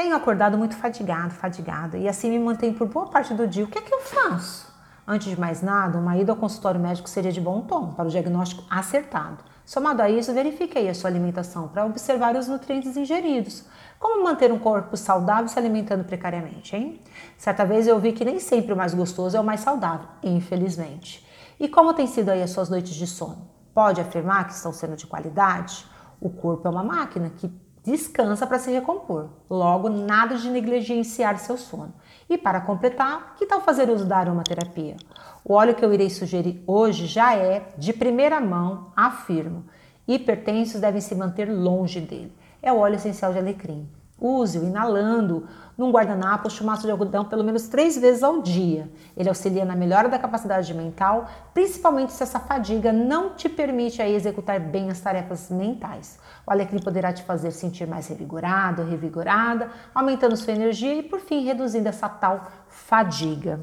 Tenho acordado muito fadigado, fadigada, e assim me mantenho por boa parte do dia. O que é que eu faço? Antes de mais nada, uma ida ao consultório médico seria de bom tom para o diagnóstico acertado. Somado a isso, verifique aí a sua alimentação para observar os nutrientes ingeridos. Como manter um corpo saudável se alimentando precariamente, hein? Certa vez eu vi que nem sempre o mais gostoso é o mais saudável, infelizmente. E como tem sido aí as suas noites de sono? Pode afirmar que estão sendo de qualidade? O corpo é uma máquina que descansa para se recompor. Logo, nada de negligenciar seu sono. E para completar, que tal fazer uso da aromaterapia? O óleo que eu irei sugerir hoje já é de primeira mão, afirmo. Hipertensos devem se manter longe dele. É o óleo essencial de alecrim. Use-o inalando num guardanapo ou chumaço de algodão pelo menos três vezes ao dia. Ele auxilia na melhora da capacidade mental, principalmente se essa fadiga não te permite aí executar bem as tarefas mentais. O alecrim poderá te fazer sentir mais revigorado, revigorada, aumentando sua energia e, por fim, reduzindo essa tal fadiga.